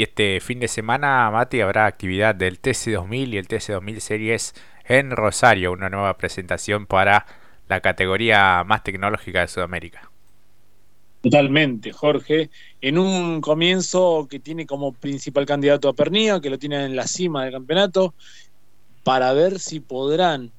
Y este fin de semana, Mati, habrá actividad del TC2000 y el TC2000 Series en Rosario, una nueva presentación para la categoría más tecnológica de Sudamérica. Totalmente, Jorge. En un comienzo que tiene como principal candidato a Pernía, que lo tiene en la cima del campeonato, para ver si podrán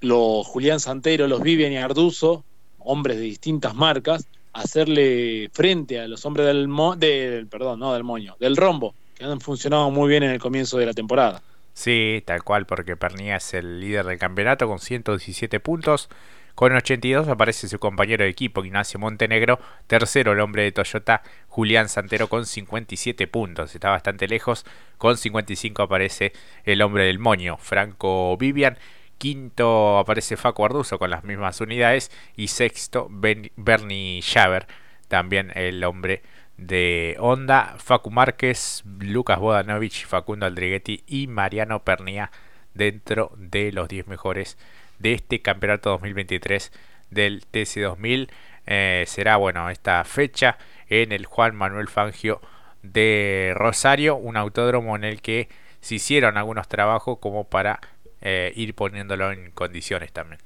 los Julián Santero, los Vivian y Arduzo, hombres de distintas marcas, hacerle frente a los hombres del, del perdón, no del moño, del rombo, que han funcionado muy bien en el comienzo de la temporada. Sí, tal cual, porque Pernía es el líder del campeonato con 117 puntos. Con 82 aparece su compañero de equipo, Ignacio Montenegro. Tercero, el hombre de Toyota, Julián Santero, con 57 puntos. Está bastante lejos. Con 55 aparece el hombre del moño, Franco Vivian. Quinto aparece Facu Arduzo con las mismas unidades. Y sexto, Bernie Schaber, también el hombre de Honda. Facu Márquez, Lucas Bodanovich, Facundo Aldriguetti y Mariano Pernía dentro de los 10 mejores de este campeonato 2023 del TC2000. Eh, será bueno esta fecha en el Juan Manuel Fangio de Rosario, un autódromo en el que se hicieron algunos trabajos como para eh, ir poniéndolo en condiciones también.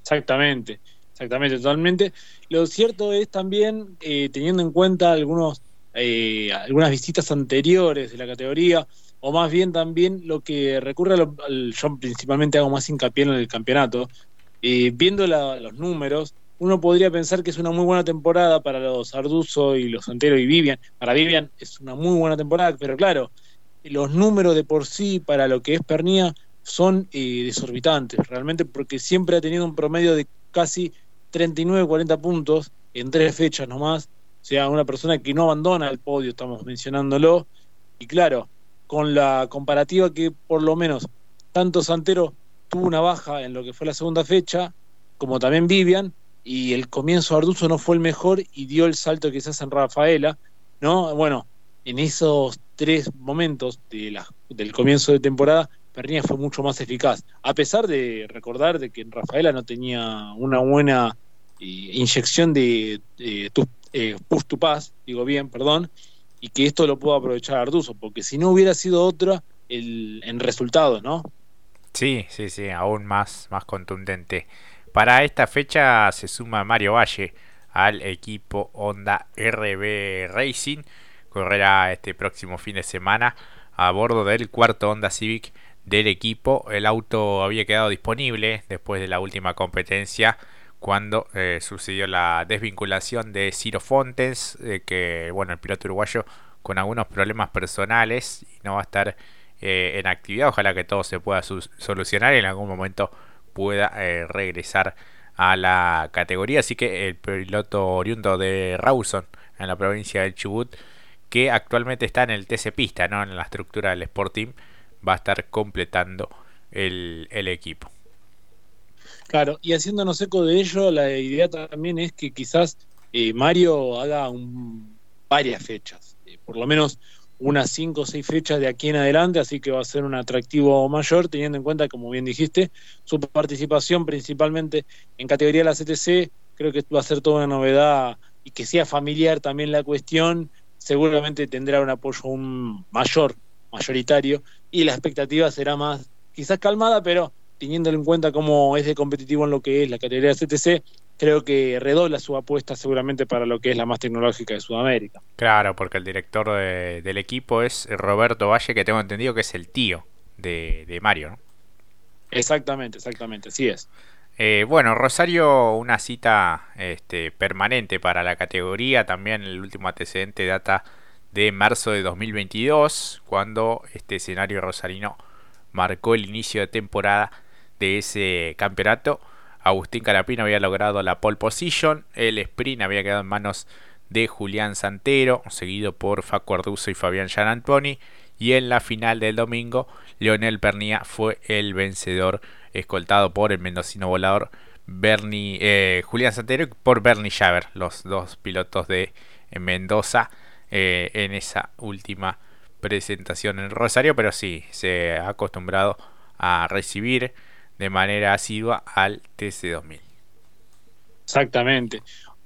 Exactamente, exactamente, totalmente. Lo cierto es también, eh, teniendo en cuenta algunos, algunas visitas anteriores de la categoría, o más bien también lo que recurre al, yo principalmente hago más hincapié en el campeonato, eh, viendo los números, uno podría pensar que es una muy buena temporada para los Arduzo y los Santero y Vivian. Para Vivian es una muy buena temporada, pero claro, los números de por sí para lo que es Pernía son eh, desorbitantes, realmente porque siempre ha tenido un promedio de casi 39-40 puntos en tres fechas nomás. O sea, una persona que no abandona el podio, estamos mencionándolo. Y claro, con la comparativa que por lo menos tanto Santero tuvo una baja en lo que fue la segunda fecha, como también Vivian, y el comienzo de Arduzo no fue el mejor y dio el salto quizás en Rafaela, ¿no? Bueno, en esos tres momentos de la, del comienzo de temporada, Pernilla fue mucho más eficaz, a pesar de recordar de que Rafaela no tenía una buena eh, inyección de, eh, push to pass, digo bien, perdón, y que esto lo pueda aprovechar Arduzo, porque si no hubiera sido otra el, en resultados, ¿no? Sí, sí, sí, aún más, más contundente. Para esta fecha se suma Mario Valle al equipo Honda RB Racing. Correrá este próximo fin de semana a bordo del cuarto Honda Civic del equipo. El auto había quedado disponible después de la última competencia cuando eh, sucedió la desvinculación de Ciro Fontes, eh, que bueno, el piloto uruguayo con algunos problemas personales no va a estar eh, en actividad. Ojalá que todo se pueda solucionar y en algún momento pueda regresar a la categoría. Así que el piloto oriundo de Rawson en la provincia de Chubut, que actualmente está en el TC Pista, ¿no? en la estructura del Sport Team, va a estar completando el equipo. Claro, y haciéndonos eco de ello, la idea también es que quizás eh, Mario haga un, varias fechas, eh, por lo menos unas cinco o seis fechas de aquí en adelante, así que va a ser un atractivo mayor, teniendo en cuenta, como bien dijiste, su participación principalmente en categoría de la CTC, creo que va a ser toda una novedad y que sea familiar también la cuestión, seguramente tendrá un apoyo un mayor, mayoritario, y la expectativa será más, quizás calmada, pero teniendo en cuenta cómo es de competitivo en lo que es la categoría CTC, creo que redobla su apuesta seguramente para lo que es la más tecnológica de Sudamérica. Claro, porque el director del equipo es Roberto Valle, que tengo entendido que es el tío de, Mario, ¿no? Exactamente, exactamente, así es. Eh, bueno, Rosario, una cita este, permanente para la categoría, también el último antecedente data de marzo de 2022, cuando este escenario rosarino marcó el inicio de temporada de ese campeonato. Agustín Carapino había logrado la pole position, el sprint había quedado en manos de Julián Santero, seguido por Facu Arduzo y Fabián Gianantoni, y en la final del domingo, Leonel Pernía fue el vencedor, escoltado por el mendocino volador eh, Julián Santero y por Bernie Schaber, los dos pilotos de Mendoza, eh, en esa última presentación en Rosario, pero sí, se ha acostumbrado a recibir de manera asidua al TC2000. Exactamente.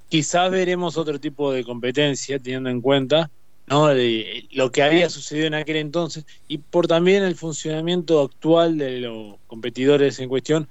Quizás veremos otro tipo de competencia teniendo en cuenta ¿no? De lo que había sucedido en aquel entonces y por también el funcionamiento actual de los competidores en cuestión,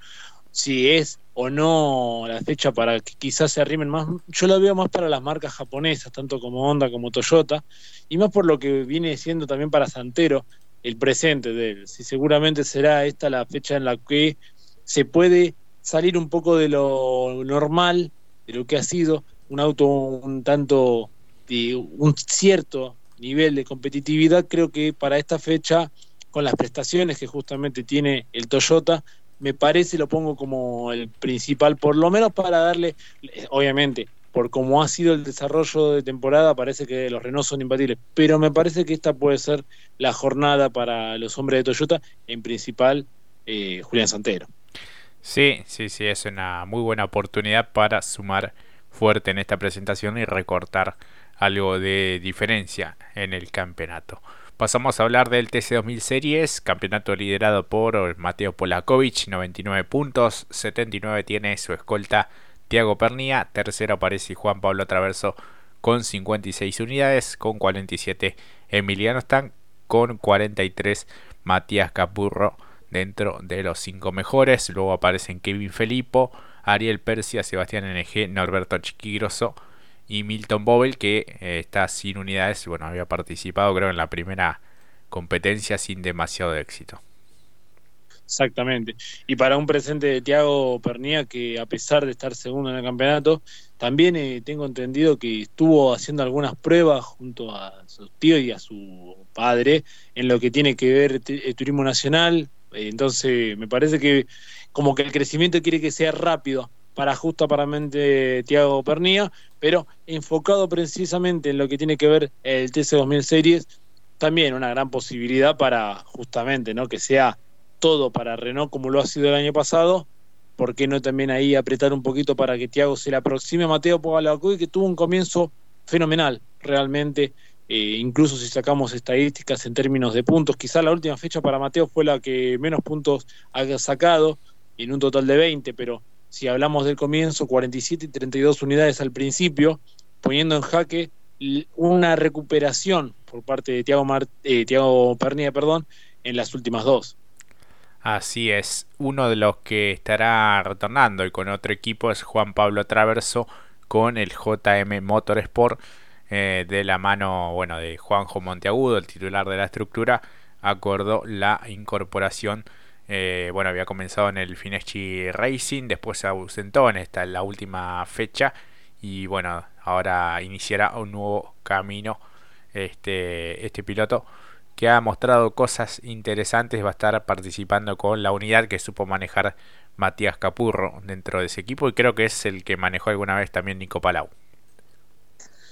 si es o no la fecha para que quizás se arrimen más. Yo lo veo más para las marcas japonesas, tanto como Honda como Toyota, y más por lo que viene siendo también para Santero el presente de él. Si seguramente será esta la fecha en la que se puede salir un poco de lo normal, de lo que ha sido un auto un tanto de un cierto nivel de competitividad, creo que para esta fecha, con las prestaciones que justamente tiene el Toyota, me parece, lo pongo como el principal, por lo menos para darle, obviamente, por cómo ha sido el desarrollo de temporada, parece que los Renault son imbatibles, pero me parece que esta puede ser la jornada para los hombres de Toyota, en principal eh, Julián Santero. Sí, sí, sí, es una muy buena oportunidad para sumar fuerte en esta presentación y recortar algo de diferencia en el campeonato. Pasamos a hablar del TC2000 Series, campeonato liderado por Mateo Polakovic, 99 puntos, 79 tiene su escolta Tiago Pernía, tercero aparece Juan Pablo Traverso con 56 unidades, con 47 Emiliano Stan, con 43 Matías Capurro dentro de los 5 mejores, luego aparecen Kevin Felipo, Ariel Persia, Sebastián NG, Norberto Chiquigroso, y Milton Bobel que eh, está sin unidades, bueno, había participado creo en la primera competencia sin demasiado éxito. Exactamente. Y para un presente de Tiago Pernía que a pesar de estar segundo en el campeonato, también eh, tengo entendido que estuvo haciendo algunas pruebas junto a su tío y a su padre en lo que tiene que ver el eh, turismo nacional. entonces me parece que como que el crecimiento quiere que sea rápido para justamente Tiago Pernía, pero enfocado precisamente en lo que tiene que ver el TC2000 Series, también una gran posibilidad para justamente ¿no? que sea todo para Renault como lo ha sido el año pasado, ¿por qué no también ahí apretar un poquito para que Tiago se le aproxime a Mateo Pogalacuy, que tuvo un comienzo fenomenal realmente, eh, incluso si sacamos estadísticas en términos de puntos, quizá la última fecha para Mateo fue la que menos puntos haya sacado, en un total de 20, pero si hablamos del comienzo, 47 y 32 unidades al principio, poniendo en jaque una recuperación por parte de Tiago, eh, perdón, en las últimas dos. Así es, uno de los que estará retornando y con otro equipo es Juan Pablo Traverso con el JM Motorsport eh, de la mano bueno de Juanjo Monteagudo, el titular de la estructura, acordó la incorporación eh, bueno, había comenzado en el Fineschi Racing, después se ausentó en esta la última fecha y bueno, ahora iniciará un nuevo camino este, este piloto que ha mostrado cosas interesantes, va a estar participando con la unidad que supo manejar Matías Capurro dentro de ese equipo y creo que es el que manejó alguna vez también Nico Palau.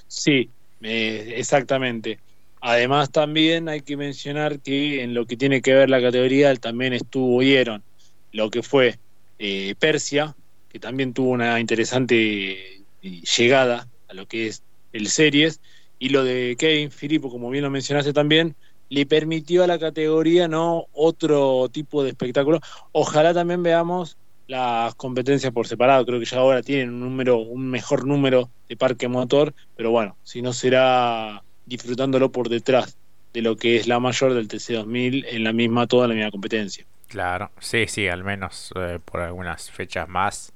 Sí, eh, exactamente. Además también hay que mencionar que en lo que tiene que ver la categoría también estuvieron lo que fue eh, Persia, que también tuvo una interesante eh, llegada a lo que es el series, y lo de Kevin Filippo, como bien lo mencionaste también, le permitió a la categoría no otro tipo de espectáculo. Ojalá también veamos las competencias por separado, creo que ya ahora tienen un número, un mejor número de parque motor, pero bueno, si no será disfrutándolo por detrás de lo que es la mayor del TC2000 en la misma, toda la misma competencia. Claro, sí, sí, al menos eh, por algunas fechas más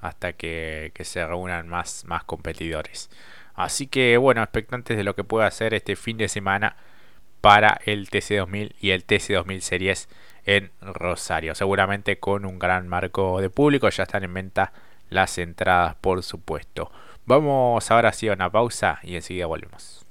hasta que, se reúnan más, más competidores. Así que bueno, expectantes de lo que pueda hacer este fin de semana para el TC2000 y el TC2000 Series en Rosario. Seguramente con un gran marco de público, ya están en venta las entradas por supuesto. Vamos ahora sí a una pausa y enseguida volvemos.